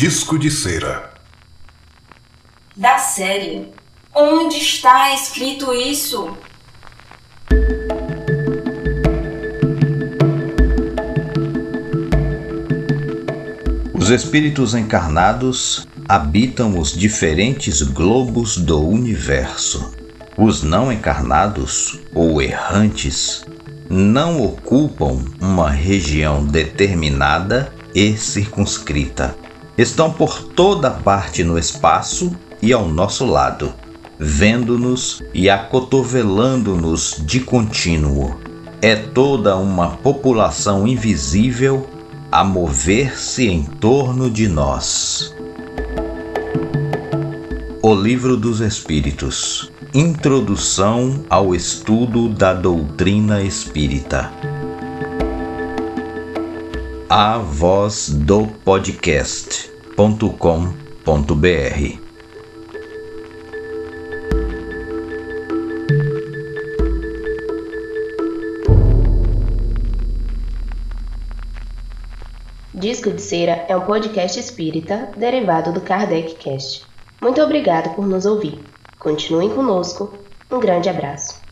Disco de cera. Da série. Onde está escrito isso? Os espíritos encarnados habitam os diferentes globos do universo. Os não encarnados ou errantes não ocupam uma região determinada e circunscrita. Estão por toda parte no espaço e ao nosso lado, vendo-nos e acotovelando-nos de contínuo. É toda uma população invisível a mover-se em torno de nós. O Livro dos Espíritos Introdução ao estudo da doutrina espírita. A voz do podcast.com.br Disco de Cera é um podcast espírita derivado do Kardec Cast. Muito obrigado por nos ouvir. Continuem conosco. Um grande abraço.